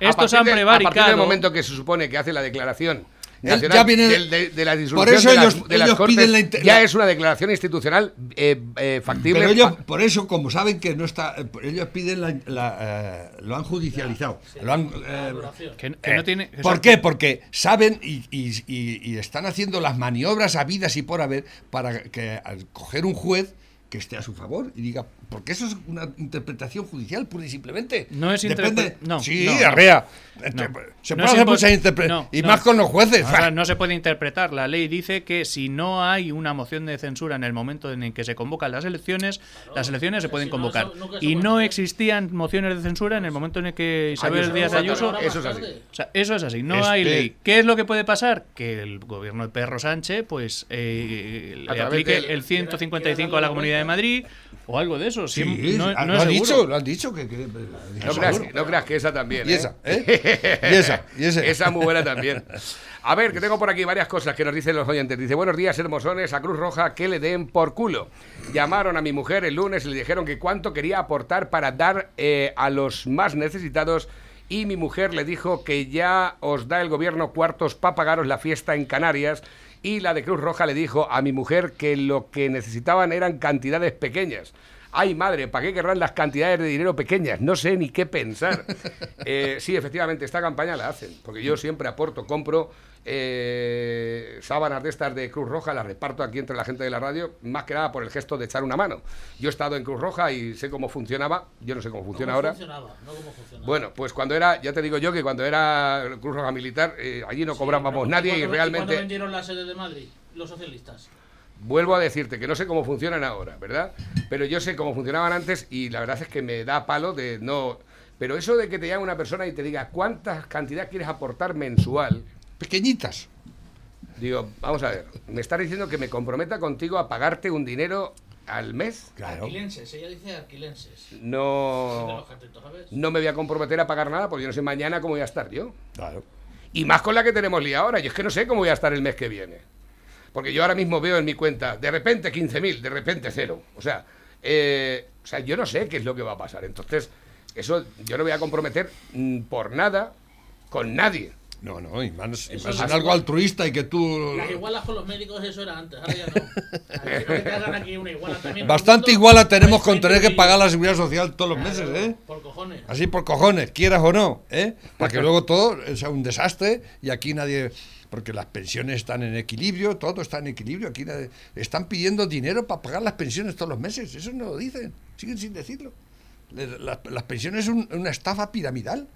Estos partir han de- A partir prevaricado. del momento que se supone que hace la declaración nacional ya viene- de, de la Por disolución eso de las, ellos- de las ellos Cortes, piden la inter- ya es una declaración institucional eh, eh, factible. Pero ellos, por eso, como saben que no está, eh, ellos piden la, la, eh, lo han judicializado. Lo han, Duración. que, que no tiene... ¿Por qué? Porque saben y, y- y- y están haciendo las maniobras habidas y por haber para que al coger un juez que esté a su favor y diga, porque eso es una interpretación judicial pura y simplemente. No es Depende- interpre- no, Sí, no, arrea. No. Se No puede hacer muchas interpretaciones. no, y no. más con los jueces. O sea, no se puede interpretar. La ley dice que si no hay una moción de censura en el momento en el que se convocan las elecciones, las elecciones se pueden si no, convocar. eso nunca se Y no hacer. existían mociones de censura en el momento en el que Isabel Ayuso. Díaz. Ayuso. Eso es así. O sea, eso es así, no hay ley. ¿Qué es lo que puede pasar? Que el gobierno de Perro Sánchez pues eh, le aplique del- el 155 a la Comunidad de Madrid o algo de eso. Sí, no, no lo es han dicho, lo han dicho. Que, que- No creas, que- no creas que esa también. Y ¿eh? esa, ¿eh? Y esa, y ese. Esa muy buena también. A ver, que tengo por aquí varias cosas que nos dicen los oyentes. Dice, buenos días, hermosones, a Cruz Roja, que le den por culo. Llamaron a mi mujer el lunes y le dijeron que cuánto quería aportar para dar eh, a los más necesitados y mi mujer le dijo que ya os da el gobierno cuartos para pagaros la fiesta en Canarias y la de Cruz Roja le dijo a mi mujer que lo que necesitaban eran cantidades pequeñas. Ay, madre, ¿para qué querrán las cantidades de dinero pequeñas? No sé ni qué pensar. Eh, sí, efectivamente, esta campaña la hacen, porque yo siempre aporto, compro eh, sábanas de estas de Cruz Roja, las reparto aquí entre la gente de la radio, más que nada por el gesto de echar una mano. Yo he estado en Cruz Roja y sé cómo funcionaba, yo no sé cómo funciona ¿Cómo ahora. funcionaba? No cómo funcionaba. Bueno, pues cuando era, ya te digo yo que cuando era Cruz Roja Militar, eh, allí no cobrábamos nadie y ¿cuándo- realmente... ¿Cuándo vendieron la sede de Madrid? Los socialistas. Vuelvo a decirte que no sé cómo funcionan ahora, ¿verdad? Pero yo sé cómo funcionaban antes y la verdad es que me da palo de no... Pero eso de que te llame una persona y te diga cuántas cantidad quieres aportar mensual, Pequeñitas. digo, vamos a ver, me estás diciendo que me comprometa contigo a pagarte un dinero al mes? Claro. Arquilenses, ella dice arquilenses. De No, no me voy a comprometer a pagar nada porque yo no sé mañana cómo voy a estar yo. Claro. Y más con la que tenemos lía ahora. Yo es que no sé cómo voy a estar el mes que viene. Porque yo ahora mismo veo en mi cuenta, de repente 15.000, de repente cero. O sea, eh, o sea, yo no sé qué es lo que va a pasar. Entonces, eso yo no voy a comprometer mm, por nada con nadie. No, no, y más, y en algo altruista y que tú. Las igualas con los médicos, eso era antes, ahora ya no. A ver, que te hagan aquí una iguala también. Bastante Todo igual la tenemos con tener que pagar la seguridad social todos los meses, ¿eh? Por cojones. Así por cojones, quieras o no, ¿eh? Para que luego todo sea un desastre y aquí nadie. Porque las pensiones están en equilibrio, todo está en equilibrio. Aquí nadie- están pidiendo dinero para pagar las pensiones todos los meses. Eso no lo dicen, siguen sin decirlo. Las, las pensiones es un- una estafa piramidal.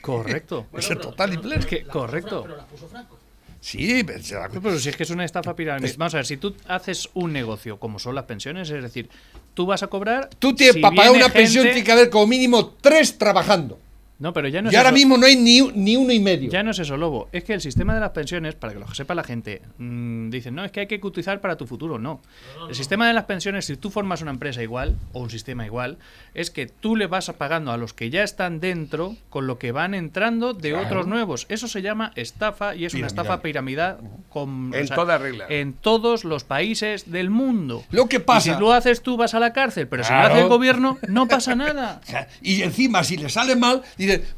Correcto. Ese total y pleno. Es que, correcto. Pero las puso Franco. Sí, pero se da- Pero si es que es una estafa piramidal. Vamos a ver, si tú haces un negocio como son las pensiones, es decir, tú vas a cobrar. tú tienes si para pagar una pensión tiene que haber como mínimo tres trabajando. No, pero ya no es y ahora eso. mismo no hay ni, ni uno y medio. Ya no es eso, Lobo. Es que el sistema de las pensiones, para que lo sepa la gente, mm, dicen, no, es que hay que cotizar para tu futuro. No. El sistema de las pensiones, si tú formas una empresa igual, o un sistema igual, es que tú le vas pagando a los que ya están dentro con lo que van entrando de otros nuevos. Eso se llama estafa y es una estafa piramidal con, En toda regla. En todos los países del mundo. Lo que pasa- Y si lo haces tú, vas a la cárcel, pero si lo hace el gobierno, no pasa nada. Y encima, si le sale mal,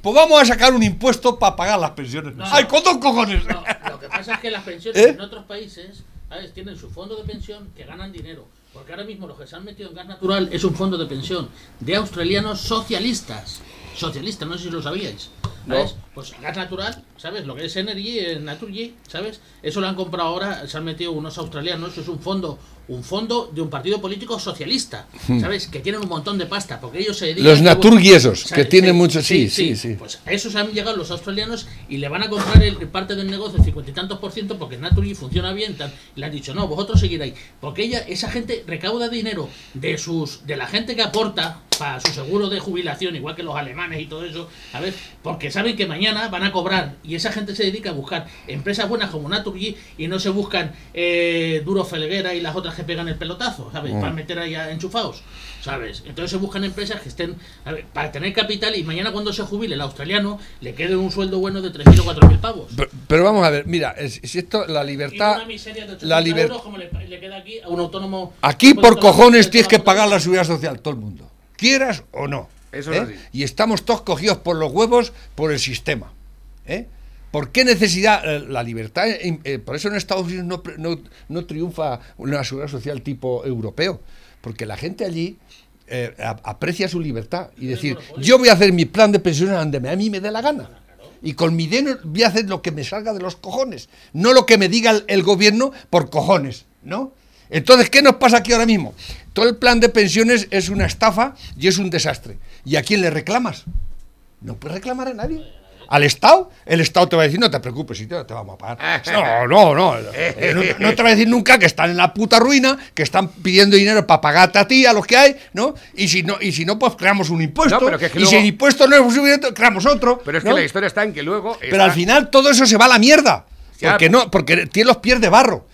pues vamos a sacar un impuesto para pagar las pensiones. No. ¡Ay, con dos cojones! No, lo que pasa es que las pensiones ¿Eh? en otros países ¿sabes? tienen su fondo de pensión que ganan dinero. Porque ahora mismo lo que se han metido en gas natural es un fondo de pensión de australianos socialistas. Socialistas, no sé si lo sabíais. ¿Sabes? Pues gas natural, ¿sabes? Lo que es Energy, eh, Naturgy, ¿sabes? Eso lo han comprado ahora, se han metido unos australianos, eso es un fondo, un fondo de un partido político socialista, ¿sabes? Que tienen un montón de pasta, porque ellos se dedican Hmm. Los Naturgy esos, ¿sabes? que tienen mucho- sí, sí, sí. Pues a esos han llegado los australianos y le van a comprar el, parte del negocio, el cincuenta y tantos por ciento, porque Naturgy funciona bien. tal, y le han dicho, no, vosotros seguir ahí. Porque ella, esa gente recauda dinero de sus de la gente que aporta para su seguro de jubilación, igual que los alemanes y todo eso, ver, porque saben que mañana van a cobrar y esa gente se dedica a buscar empresas buenas como Naturgy y no se buscan eh, Duro Felguera y las otras que pegan el pelotazo, ¿sabes? Para meter ahí a enchufados, ¿sabes? Entonces se buscan empresas que estén para tener capital y mañana cuando se jubile el australiano le quede un sueldo bueno de 3.000 o 4.000 pavos. Pero, pero vamos a ver, mira, si esto, la Y libertad. una miseria de 8.000 La liber- euros como le, le queda aquí a un autónomo. Aquí por cojones tienes que pagar la seguridad social, todo el mundo. Quieras o no. Eso es ¿eh? así. Y estamos todos cogidos por los huevos por el sistema. ¿eh? ¿Por qué necesidad? eh, La libertad, eh, por eso en Estados Unidos no, pre- no- no triunfa una seguridad social tipo europeo, porque la gente allí eh, aprecia su libertad y decir, yo voy a hacer mi plan de pensiones donde me- a mí me dé la gana. Y con mi dinero voy a hacer lo que me salga de los cojones, no lo que me diga el, el gobierno por cojones, ¿no? Entonces, ¿qué nos pasa aquí ahora mismo? Todo el plan de pensiones es una estafa y es un desastre. ¿Y a quién le reclamas? No puedes reclamar a nadie. ¿Al Estado? El Estado te va a decir, no te preocupes, si te, te vamos a pagar. No, no, no. Eh, no. no te va a decir nunca que están en la puta ruina, que están pidiendo dinero para pagarte a ti, a los que hay, ¿no? Y si no, y si no pues creamos un impuesto. No, pero que es que y si el impuesto no es suficiente, creamos otro. Pero es que la historia está en que luego. Pero al final todo eso se va a la mierda. Porque, no, porque tiene los pies de barro.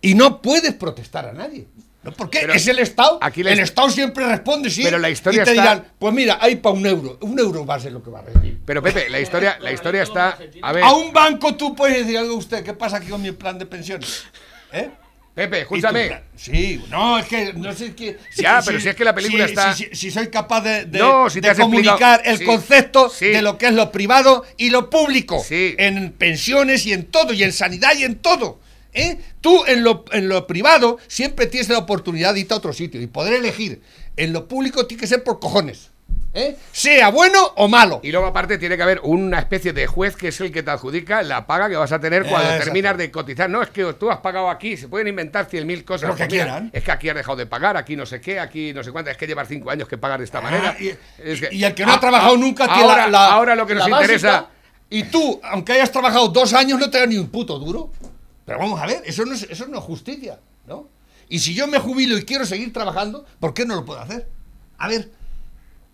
Y no puedes protestar a nadie. ¿No? ¿Por qué? Pero es el Estado. aquí el Estado siempre responde, sí. Pero la historia y te está- dirán, pues mira, hay para un euro. Un euro va a ser lo que va a recibir. Pero Pepe, la historia, la historia está. A ver, A un banco tú puedes decir algo usted. ¿Qué pasa aquí con mi plan de pensiones? ¿Eh? Pepe, ¿Y tu escúchame. Sí, no, es que no sé qué. Ya, pero si es que la película si- está- Si, si- si soy capaz de, de- No, si de explicado- comunicar el concepto de lo que es lo privado y lo público. Sí. En pensiones y en todo, y en sanidad y en todo. ¿Eh? Tú en lo, en lo privado siempre tienes la oportunidad de irte a otro sitio y poder elegir. En lo público tiene que ser por cojones. ¿eh? Sea bueno o malo. Y luego, aparte, tiene que haber una especie de juez que es el que te adjudica la paga que vas a tener cuando terminas de cotizar. No, es que tú has pagado aquí, se pueden inventar cien mil cosas. Lo que Pues mira, quieran. Es que aquí has dejado de pagar, aquí no sé qué, aquí no sé cuánto. Es que llevas cinco años que pagas de esta manera. Ah, y, Es que- y el que no Ah, ha trabajado ah, nunca tiene ahora, la, la- ahora lo que nos interesa. Y tú, aunque hayas trabajado dos años, no te da ni un puto duro. Pero vamos a ver, eso no es, eso no justicia, ¿no? Y si yo me jubilo y quiero seguir trabajando, ¿por qué no lo puedo hacer? A ver,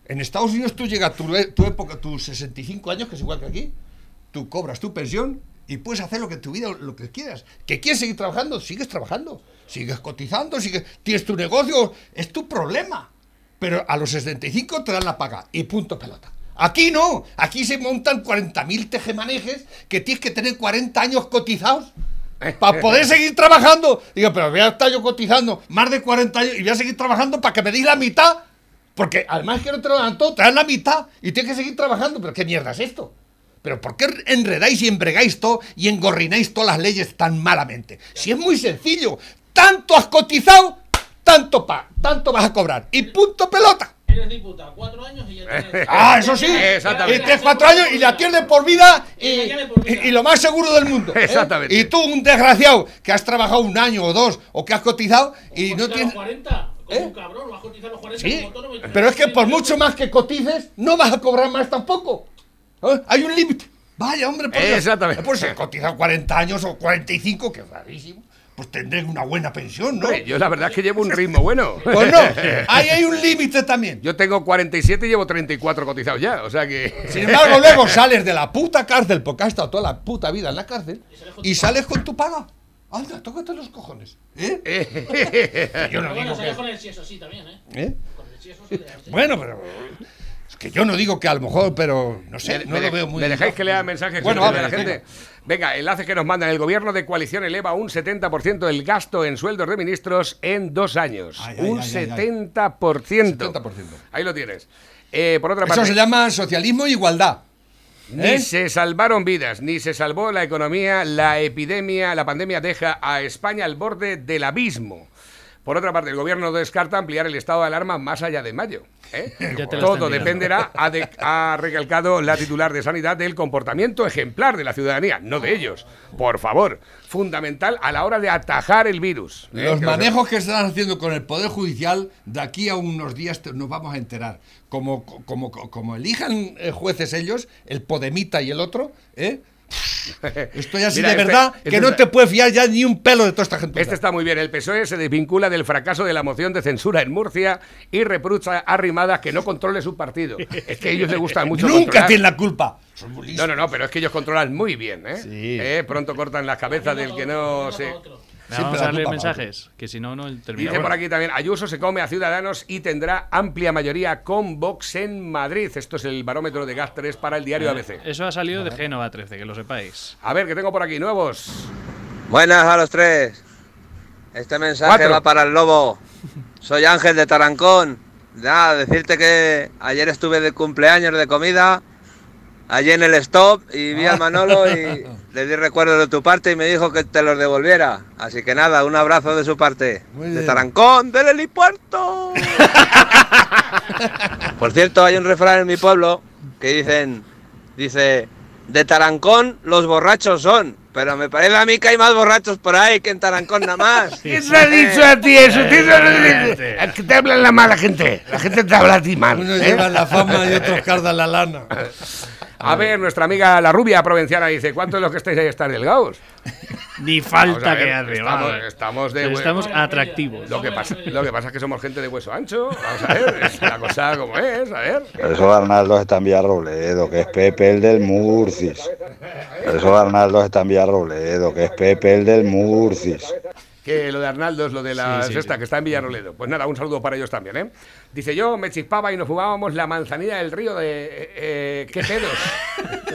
en Estados Unidos tú llegas tu, e- tu época, tus 65 años, que es igual que aquí, tú cobras tu pensión y puedes hacer lo que tu vida, lo que quieras. ¿Que quieres seguir trabajando? Sigues trabajando. Sigues cotizando, sigues, tienes tu negocio, es tu problema. Pero a los 65 te dan la paga y punto pelota. Aquí no, aquí se montan 40.000 tejemanejes que tienes que tener 40 años cotizados para poder seguir trabajando. Digo, pero voy a estar yo cotizando más de 40 años y voy a seguir trabajando para que me deis la mitad. Porque además que no te lo dan todo, te dan la mitad y tienes que seguir trabajando. ¿Pero qué mierda es esto? ¿Pero por qué enredáis y embregáis todo y engorrináis todas las leyes tan malamente? Si es muy sencillo, tanto has cotizado, tanto, pa, tanto vas a cobrar. Y punto pelota. Eres diputado, cuatro años y ya tienes. Ah, eso sí. Exactamente. Y tienes cuatro años y la tienes por vida y, Y por vida. y- y lo más seguro del mundo. ¿eh? Exactamente. Y tú, un desgraciado, que has trabajado un año o dos o que has cotizado y no Cotizar los tienes... 40, como ¿Eh? un cabrón, vas a cotizar los 40 Sí, como y pero es que por mucho más que cotices, no vas a cobrar más tampoco. ¿Eh? Hay un límite. Vaya, hombre, por Dios. Exactamente. Pues si he cotizado 40 años o 45, que es rarísimo, pues tendré una buena pensión, ¿no? Yo la verdad es que llevo un ritmo bueno. Pues no, ahí hay un límite también. Yo tengo 47 y llevo 34 cotizados ya, o sea que... Sin embargo, luego sales de la puta cárcel, porque has estado toda la puta vida en la cárcel, y sales con tu paga. Anda, tócate los cojones. ¿Eh? Yo no Pero bueno, digo sales que... con el sieso sí también, ¿eh? ¿Eh? Con el hace. Bueno, pero... Es que yo no digo que a lo mejor, pero no sé, Me- no me lo de- veo muy... ¿Me dejáis que lea mensajes Bueno, manda la gente? Venga, enlace que nos mandan. El gobierno de coalición eleva un 70% el gasto en sueldos de ministros en dos años. Ay, un ay, ay, ay. 70%. 70%. Ahí lo tienes. Eh, por otra Eso parte, se llama socialismo e igualdad. ni ¿eh? se salvaron vidas, ni se salvó la economía. La epidemia, la pandemia deja a España al borde del abismo. Por otra parte, el gobierno descarta ampliar el estado de alarma más allá de mayo. ¿eh? Ya te la Todo dependerá, ha, de- ha recalcado la titular de Sanidad, del comportamiento ejemplar de la ciudadanía, no de ellos. Por favor, fundamental a la hora de atajar el virus. ¿eh? Los Que lo manejos que están haciendo con el Poder Judicial, de aquí a unos días te- nos vamos a enterar. Como, como, como elijan eh, jueces ellos, el Podemita y el otro, ¿eh? Estoy así Mira, de este- verdad este que no está- te puedes fiar ya ni un pelo de toda esta gente. Este está muy bien. El PSOE se desvincula del fracaso de la moción de censura en Murcia y reprocha a Rimadas que no controle su partido. Es que a ellos les gusta mucho Nunca controlar. tienen la culpa. Son. No, no, no, pero es que ellos controlan muy bien, ¿eh? Sí. Eh, Pronto cortan las cabezas del que no se... Vamos a para mensajes, que si no, no termina. Dice por aquí también, Ayuso se come a Ciudadanos y tendrá amplia mayoría con Vox en Madrid. Esto es el barómetro de gas 3 para el diario ABC. Eso ha salido de Génova 13, que lo sepáis. A ver, que tengo por aquí nuevos. Buenas a los tres. Este mensaje Cuatro. va para el lobo. Soy Ángel de Tarancón. Nada, decirte que ayer estuve de cumpleaños de comida, allí en el stop, y vi al Manolo y le di recuerdos de tu parte y me dijo que te los devolviera. Así que nada, un abrazo de su parte. Muy de bien. Tarancón, del helipuerto. Por cierto, hay un refrán en mi pueblo que dicen, dice, de Tarancón los borrachos son. Pero me parece a mí que hay más borrachos por ahí que en Tarancón nada más. ¿Quién te ha dicho a ti eso? ¿Quién te ha dicho? ¿A qué te hablan la mala gente? La gente te habla a ti mal. Unos ¿eh? llevan la fama y otros cardan la lana. A ver, nuestra amiga la rubia provinciana dice, ¿cuántos de los que estáis ahí están delgados? Ni falta ver, que hace. Estamos, vamos. estamos de... Estamos atractivos. Lo que, pasa, lo que pasa es que somos gente de hueso ancho. Vamos a ver, es la cosa como es, a ver. Eso Arnaldo está en Villarrobledo, que es Pepe el del Murcis. Eso Arnaldo está en Villarrobledo, que es Pepe el del Murcis. Que lo de Arnaldo es lo de la Sí, sí, sexta, sí. que está en Villaroledo. Pues nada, un saludo para ellos también, ¿eh? Dice yo, me chispaba y nos fumábamos la manzanilla del río de... Eh, eh, ¿Qué pedos?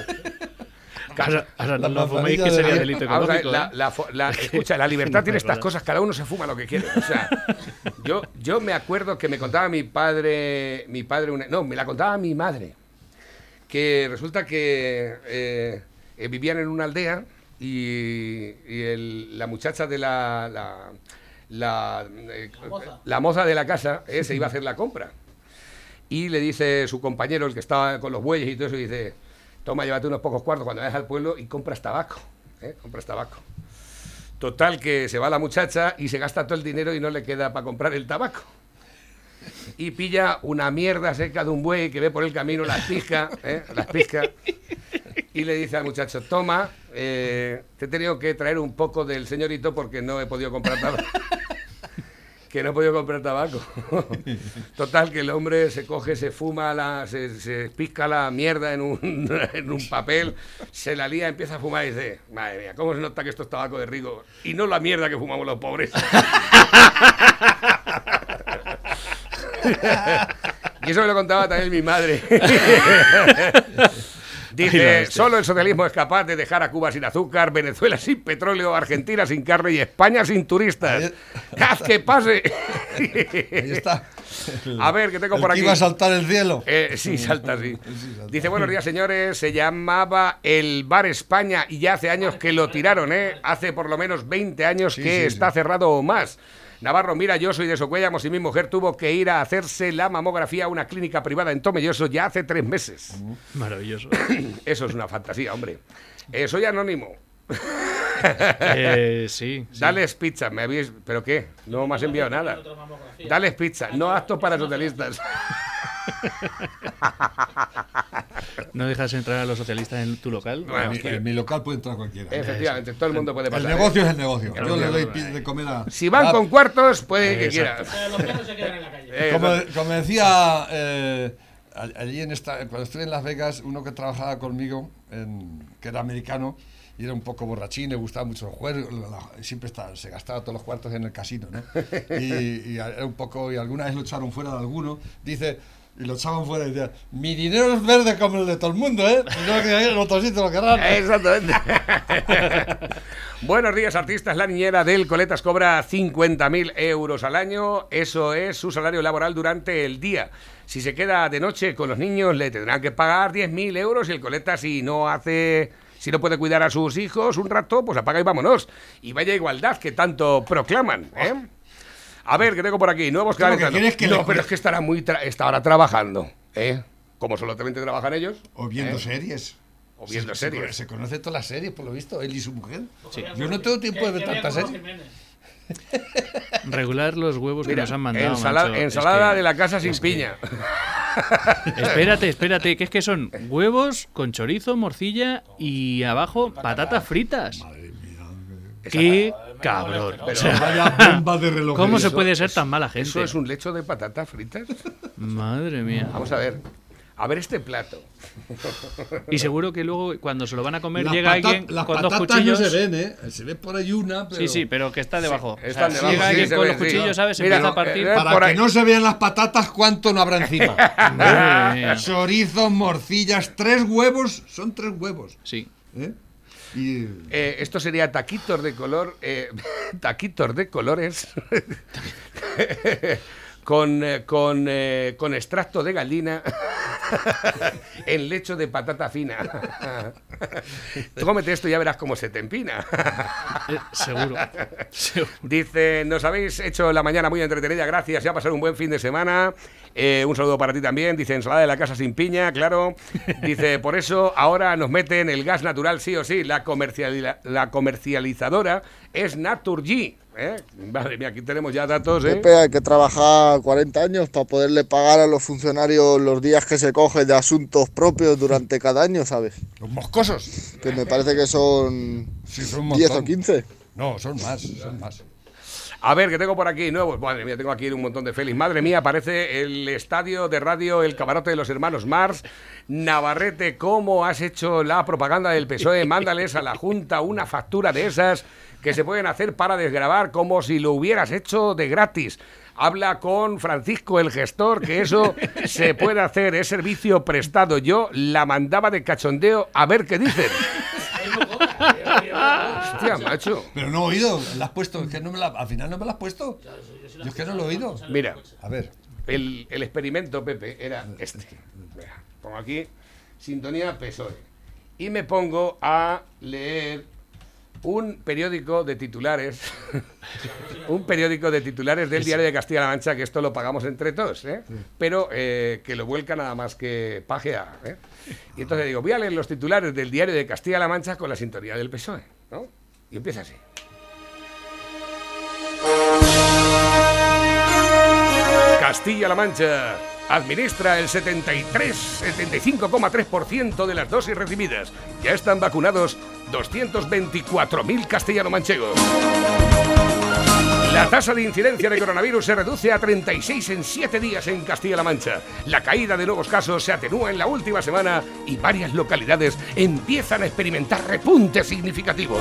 Ahora, ahora no La lo fuméis manzanilla que de- sería delito Vamos a ver, económico. la, ¿eh? la fo- la- escucha, la libertad tiene estas cosas, cada uno se fuma lo que quiere. O sea, yo, yo me acuerdo que me contaba mi padre, mi padre, una- no, me la contaba mi madre, que resulta que eh, eh, vivían en una aldea y, y el- la muchacha de la, la, la, eh, moza. la moza de la casa eh, se iba a hacer la compra. Y le dice su compañero, el que estaba con los bueyes y todo eso, dice, toma, llévate unos pocos cuartos cuando vayas al pueblo y compras tabaco. ¿eh? Compras tabaco. Total, que se va la muchacha y se gasta todo el dinero y no le queda para comprar el tabaco. Y pilla una mierda seca de un buey que ve por el camino, las pisca, ¿eh? las pisca. Y le dice al muchacho, toma, eh, te he tenido que traer un poco del señorito porque no he podido comprar tabaco. que no he podido comprar tabaco. Total, que el hombre se coge, se fuma, la, se, se pisca la mierda en un, papel, se la lía, empieza a fumar y dice, madre mía, ¿cómo se nota que esto es tabaco de rico? Y no la mierda que fumamos los pobres. y eso me lo contaba también mi madre. Dice, hostia. solo el socialismo es capaz de dejar a Cuba sin azúcar, Venezuela sin petróleo, Argentina sin carne y España sin turistas. Ahí- ¡Haz que pase! Ahí está. A ver, ¿qué tengo El por que aquí? iba a saltar el cielo. Eh, sí, salta, sí. salta. Dice, buenos días, señores. Se llamaba el Bar España y ya hace años que lo tiraron, ¿eh? Hace por lo menos 20 años Sí, que sí, está cerrado o más. Navarro, mira, yo soy de Socuellamos y mi mujer tuvo que ir a hacerse la mamografía a una clínica privada en Tomelloso ya hace tres meses. Maravilloso. Eso es una fantasía, hombre. Eh, soy anónimo. Eh, sí. sí. Dales pizza, me habéis... ¿Pero qué? No me has enviado nada. Dales pizza, no apto para socialistas. ¿No dejas entrar a los socialistas en tu local? Bueno, En mi- en mi local puede entrar cualquiera. Efectivamente, todo el mundo puede El pasar. ¿eh? negocio es el negocio. Yo le doy de comer a. Si van a- con cuartos, puede que Exacto. quiera. Pero los perros se quedan en la calle. Como, como decía eh, allí en esta, cuando estuve en Las Vegas, uno que trabajaba conmigo, en- que era americano, y era un poco borrachín, le gustaban mucho los juegos, la- la- siempre estaba- se gastaba todos los cuartos en el casino, ¿no? Y, y era un poco, y alguna vez lo echaron fuera de alguno, dice, y lo echaban fuera y decía, mi dinero es verde como el de todo el mundo, ¿eh? No que en otro sitio lo querrán. Exactamente. Buenos días, artistas. La niñera del Coletas cobra 50.000 euros al año. Eso es su salario laboral durante el día. Si se queda de noche con los niños, le tendrán que pagar 10.000 euros y el Coleta, si no hace. Si no puede cuidar a sus hijos un rato, pues apaga y vámonos. Y vaya igualdad que tanto proclaman, ¿eh? A ver, ¿qué tengo por aquí? Nuevos que quieres que No, le- pero es que estará muy tra- está ahora trabajando, ¿eh? Como solamente trabajan ellos. O viendo ¿eh? series. O viendo Se- se series. cono- Se, conoce todas las series, por lo visto, él y su mujer. Sí. Yo no tengo tiempo de ver Que tantas series. Regular los huevos que nos han mandado. ensala- macho. Es ensalada que- de la casa sin es que- piña. Espérate, espérate, que es que son huevos con chorizo, morcilla y abajo patatas fritas. ¡Qué cabrón! O sea, Vaya bomba de reloj. ¿Cómo se Eso- puede ser tan mala gente? ¿Eso es un lecho de patatas fritas? Madre mía. Vamos a ver. A ver este plato. Y seguro que luego cuando se lo van a comer Las llega alguien las con dos patatas cuchillos. no se ven, ¿eh? Se ve por ahí una, pero... Sí, sí, pero que está debajo. O sea, si debajo, llega sí, alguien con ve, los sí. cuchillos, ¿sabes? Se Mira, empieza a no, partir. eh, Para que no se vean las patatas, ¿cuánto no habrá encima? Madre mía. Chorizos, morcillas, tres huevos, son tres huevos. Sí. ¿eh? Y Eh, esto sería taquitos de color. eh, taquitos de colores. con, eh, con, eh, con extracto de gallina. en lecho de patata fina. Tú cómete esto y ya verás cómo se te empina. Eh, seguro. seguro. Dice, nos habéis hecho la mañana muy entretenida, gracias, ya pasar un buen fin de semana. Eh, un saludo para ti también. Dice, ensalada de la casa sin piña, claro. Dice, por eso ahora nos meten el gas natural sí o sí. La, comerciali- la comercializadora es Naturgy. ¿Eh? Madre mía, aquí tenemos ya datos, ¿eh? Pepe, hay que trabajar 40 años para poderle pagar a los funcionarios los días que se cogen de asuntos propios durante cada año, ¿sabes? Los moscosos. Que me parece que son Sí, son un 10 o montón. 15. No, son más, son más. A ver, que tengo por aquí nuevos. Madre mía, tengo aquí un montón de Félix. Madre mía, aparece el estadio de radio El Camarote de los Hermanos Mars. Navarrete, ¿cómo has hecho la propaganda del PSOE? Mándales a la Junta una factura de esas que se pueden hacer para desgravar como si lo hubieras hecho de gratis. Habla con Francisco, el gestor, que eso se puede hacer, es servicio prestado. Yo la mandaba de cachondeo a ver qué dicen. Hostia, macho. Pero no he oído, la has puesto, es que no me la, al final no me la has puesto. Yo es que no lo he oído. Mira, A ver. el, el experimento, Pepe, era este. Vea, Pongo aquí sintonía PSOE. Y me pongo a leer un periódico de titulares, un periódico de titulares del diario de Castilla-La Mancha, que esto lo pagamos entre todos, ¿eh? pero eh, que lo vuelca nada más que pajea. ¿eh? Y entonces digo, voy a leer los titulares del diario de Castilla-La Mancha con la sintonía del PSOE. ¿no? Y empieza así. Castilla-La Mancha administra el 73, 75,3% de las dosis recibidas. Ya están vacunados 224.000 castellano-manchegos. La tasa de incidencia de coronavirus se reduce a 36 en 7 días en Castilla-La Mancha. La caída de nuevos casos se atenúa en la última semana y varias localidades empiezan a experimentar repuntes significativos.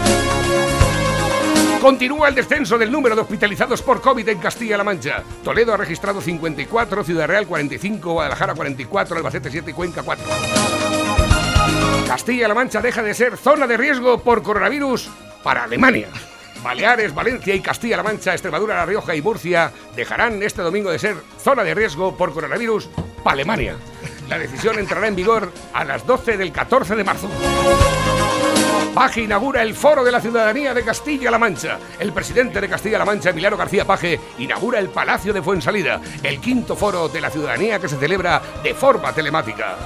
Continúa el descenso del número de hospitalizados por COVID en Castilla-La Mancha. Toledo ha registrado 54, Ciudad Real 45, Guadalajara 44, Albacete 7 y Cuenca 4. Castilla-La Mancha deja de ser zona de riesgo por coronavirus para Alemania. Baleares, Valencia y Castilla-La Mancha, Extremadura, La Rioja y Murcia dejarán este domingo de ser zona de riesgo por coronavirus para Alemania. La decisión entrará en vigor a las 12 del 14 de marzo. Paje inaugura el Foro de la Ciudadanía de Castilla-La Mancha. El presidente de Castilla-La Mancha, Emiliano García Paje, inaugura el Palacio de Fuensalida, el quinto foro de la ciudadanía que se celebra de forma telemática.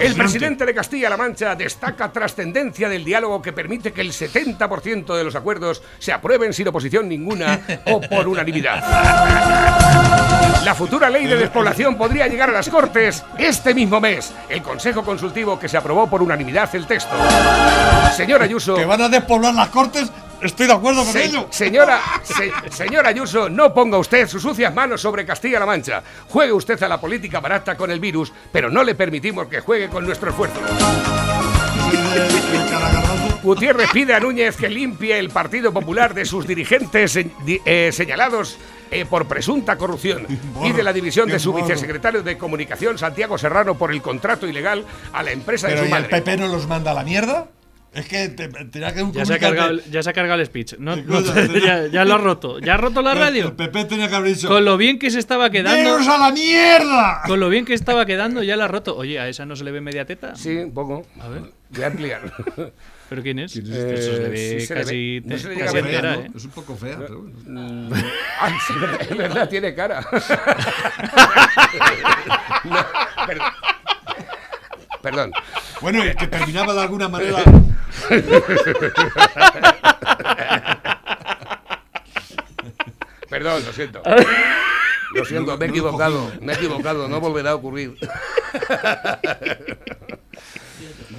El presidente de Castilla-La Mancha destaca trascendencia del diálogo que permite que el 70% de los acuerdos se aprueben sin oposición ninguna o por unanimidad. La futura ley de despoblación podría llegar a las Cortes este mismo mes. El Consejo Consultivo que se aprobó por unanimidad el texto. Señora Ayuso. Que van a despoblar las cortes, estoy de acuerdo con Se- ello. señora, se- señora Ayuso, no ponga usted sus sucias manos sobre Castilla-La Mancha. Juegue usted a la política barata con el virus, pero no le permitimos que juegue con nuestro esfuerzo. Gutiérrez pide a Núñez que limpie el Partido Popular de sus dirigentes eh, señalados eh, por presunta corrupción y de la división de su vicesecretario de Comunicación, Santiago Serrano, por el contrato ilegal a la empresa de ¿y su el madre. PP no los manda a la mierda? Es que te, tenía que un Ya se, ha cargado, el- ya se ha cargado el speech. No, no, ya, ya lo ha roto. ¿Ya ha roto la radio? El PP tenía que haber dicho. Con lo bien que se estaba quedando. ¡Veos a la mierda! Con lo bien que estaba quedando, ya la ha roto. Oye, ¿a esa no se le ve media teta? Sí, un poco. A ver. Voy a ampliar. ¿Pero quién es? Eh, Eso se le ve sí casi, ve. No se le llega casi a ver, entera, ¿no? ¿eh? Es un poco fea, pero bueno. Ay, sí, es verdad, tiene cara. No, perdón. Perdón. Bueno, y que terminaba de alguna manera. Perdón, lo siento. Lo siento, me he equivocado. Me he equivocado, no volverá a ocurrir.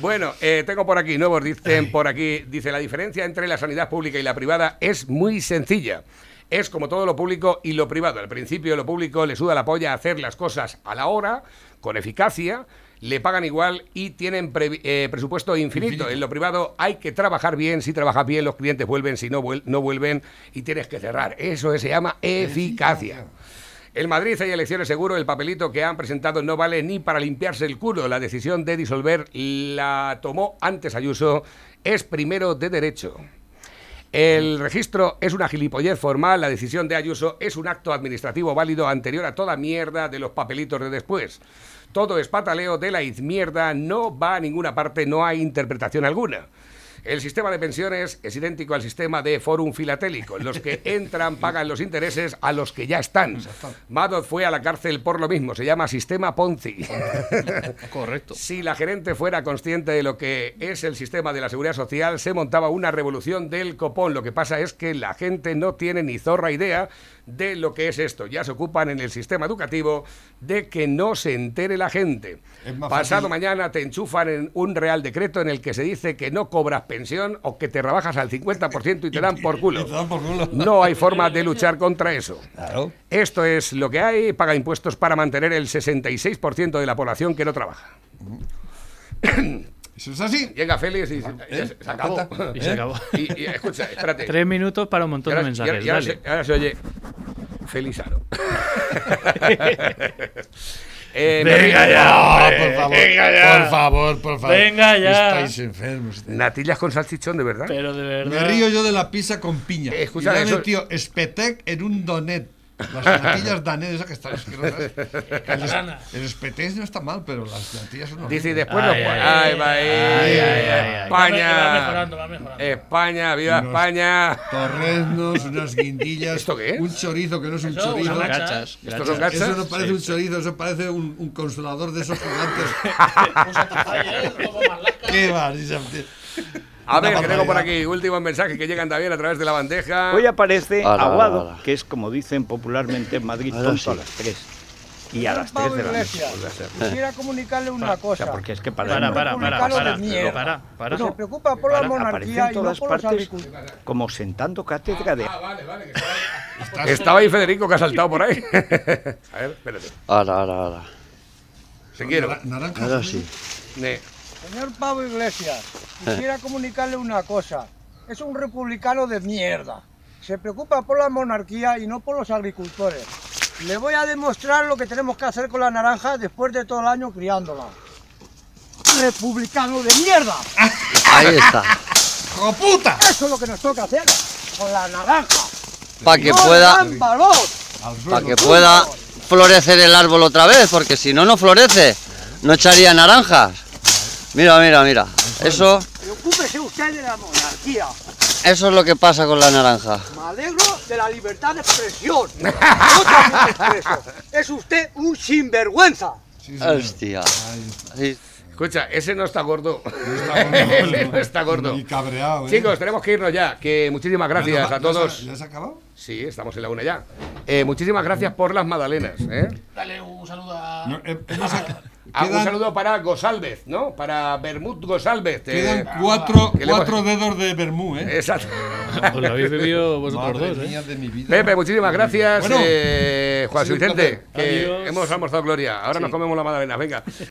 Bueno, eh, tengo por aquí, nuevos dicen por aquí, dice la diferencia entre la sanidad pública y la privada es muy sencilla. Es como todo lo público y lo privado. Al principio lo público le suda la polla a hacer las cosas a la hora, con eficacia, le pagan igual y tienen eh, presupuesto infinito. En lo privado hay que trabajar bien, si trabajas bien los clientes vuelven, si no, vuel- no vuelven y tienes que cerrar. Eso se llama eficacia. En Madrid hay elecciones seguro, el papelito que han presentado no vale ni para limpiarse el culo. La decisión de disolver la tomó antes Ayuso, es primero de derecho. El registro es una gilipollez formal, la decisión de Ayuso es un acto administrativo válido anterior a toda mierda de los papelitos de después. Todo es pataleo de la izmierda, no va a ninguna parte, no hay interpretación alguna. El sistema de pensiones es idéntico al sistema de Forum Filatélico. Los que entran pagan los intereses a los que ya están. Madoff fue a la cárcel por lo mismo, se llama sistema Ponzi. Correcto. Si la gerente fuera consciente de lo que es el sistema de la seguridad social, se montaba una revolución del copón. Lo que pasa es que la gente no tiene ni zorra idea de lo que es esto. Ya se ocupan en el sistema educativo de que no se entere la gente. Pasado fácil- mañana te enchufan en un real decreto en el que se dice que no cobras pensión o que te rebajas al 50% y te dan por culo. Y te dan por culo. No hay forma de luchar contra eso. Esto es lo que hay, paga impuestos para mantener el 66% de la población que no trabaja. Eso es así. Llega Félix y se, ¿Eh? se acabó. Y se ¿Eh? acabó. Y, y escucha, espérate. Tres minutos para un montón ahora, de y ahora- mensajes. y ahora dale. se, ahora se oye Felizaro. Eh, Venga ya, hombre, por favor, venga ya. por favor, por favor. Venga ya. Estáis enfermos. Natillas con salchichón, de verdad. Pero de verdad. Me río yo de la pizza con piña. Eh, escucha, y le he eso- metido Spetec en un donet. Las natillas danet, esas que están asquerosas. El, Rana. es- el Spetec no está mal, pero las natillas son Dice y después Ay, lo ay, Ay, va ahí. ay, ay. España. Va mejorando, va mejorando. España, viva Unos- España. Torreznos, unas guindillas. ¿Esto qué es? Un chorizo que no es un Eso, chorizo. Gachas. ¿Estos son gachas. Eso no parece un chorizo, eso parece un, un consolador de esos gigantes. Más lasca. ¿Qué va? Se- A ver, que tengo por aquí últimos mensajes que llegan también a través de la bandeja. Hoy aparece Ala, Aguado, ala, ala. que es como dicen popularmente en Madrid, tonto a las 3. Y a las 3 de la noche. Quisiera comunicarle una O sea, cosa. porque es que para, Para, para, para, para. mierda. Para, para. Se preocupa por la Para, monarquía en y no todas por partes como sentando cátedra de... Ah, vale, vale. que estaba, estaba ahí Federico que ha saltado por ahí. a ver, espérate. Ahora, ahora, ahora. Nara- Naranja. Ahora sí. Ne. Señor Pablo Iglesias, quisiera comunicarle una cosa. Es un republicano de mierda. Se preocupa por la monarquía y no por los agricultores. Le voy a demostrar lo que tenemos que hacer con la naranja después de todo el año criándola. Republicano de mierda. Ahí está. ¡Hijo puta! Eso es lo que nos toca hacer con la naranja. Para que No pueda, dan valor. para que pueda florecer el árbol otra vez, porque si no, no florece. No echaría naranjas. Mira, mira, mira. Eso, Preocúpese usted de la monarquía. eso es lo que pasa con la naranja. Me alegro de la libertad de expresión. Yo. Es usted un sinvergüenza. Sí. Hostia. Escucha, ese no está gordo. está gordo. ese no está gordo. Y cabreado, ¿eh? Chicos, tenemos que irnos ya. Que muchísimas gracias ¿Ya a todos. ¿Ya has acabado? Sí, estamos en la una ya. Eh, muchísimas gracias por las magdalenas. ¿eh? Dale un saludo a. No, eh, hemos ac- Ah, un quedan- saludo para Gosalvez, ¿no? Para Bermud Gosalvez. eh, Quedan cuatro, que le hemos- cuatro dedos de Bermú, ¿eh? Exacto. Os lo habéis bebido vosotros Madre dos, ¿eh? de mi vida. Pepe, muchísimas gracias. Bueno, eh, Juan Vicente, que Adiós. hemos almorzado Gloria. Ahora nos comemos la magdalena. Venga.